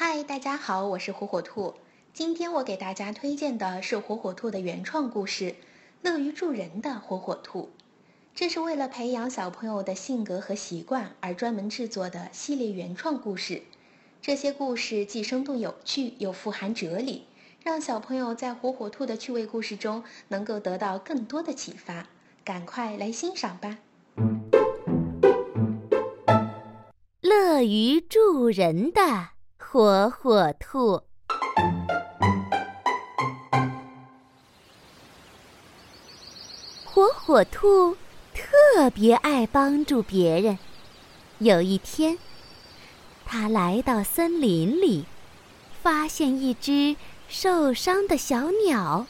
嗨，大家好，我是火火兔。今天我给大家推荐的是火火兔的原创故事《乐于助人的火火兔》。这是为了培养小朋友的性格和习惯而专门制作的系列原创故事。这些故事既生动有趣，又富含哲理，让小朋友在火火兔的趣味故事中能够得到更多的启发。赶快来欣赏吧！乐于助人的。火火兔，火火兔特别爱帮助别人。有一天，他来到森林里，发现一只受伤的小鸟，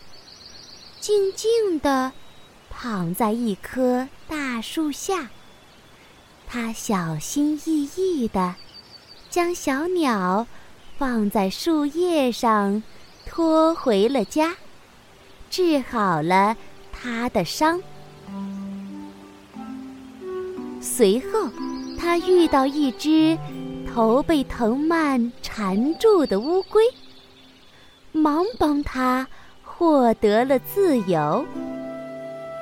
静静地躺在一棵大树下。他小心翼翼地。将小鸟放在树叶上，拖回了家，治好了它的伤。随后，他遇到一只头被藤蔓缠住的乌龟，忙帮他获得了自由。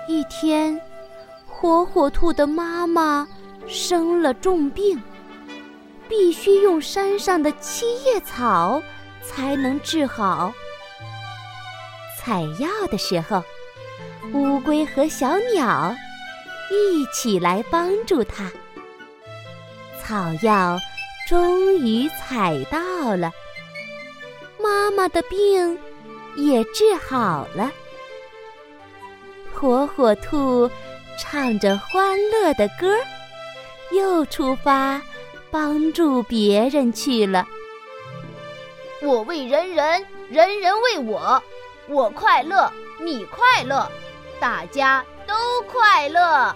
一天，火火兔的妈妈生了重病。必须用山上的七叶草才能治好。采药的时候，乌龟和小鸟一起来帮助他。草药终于采到了，妈妈的病也治好了。火火兔唱着欢乐的歌，又出发。帮助别人去了。我为人人，人人为我，我快乐，你快乐，大家都快乐。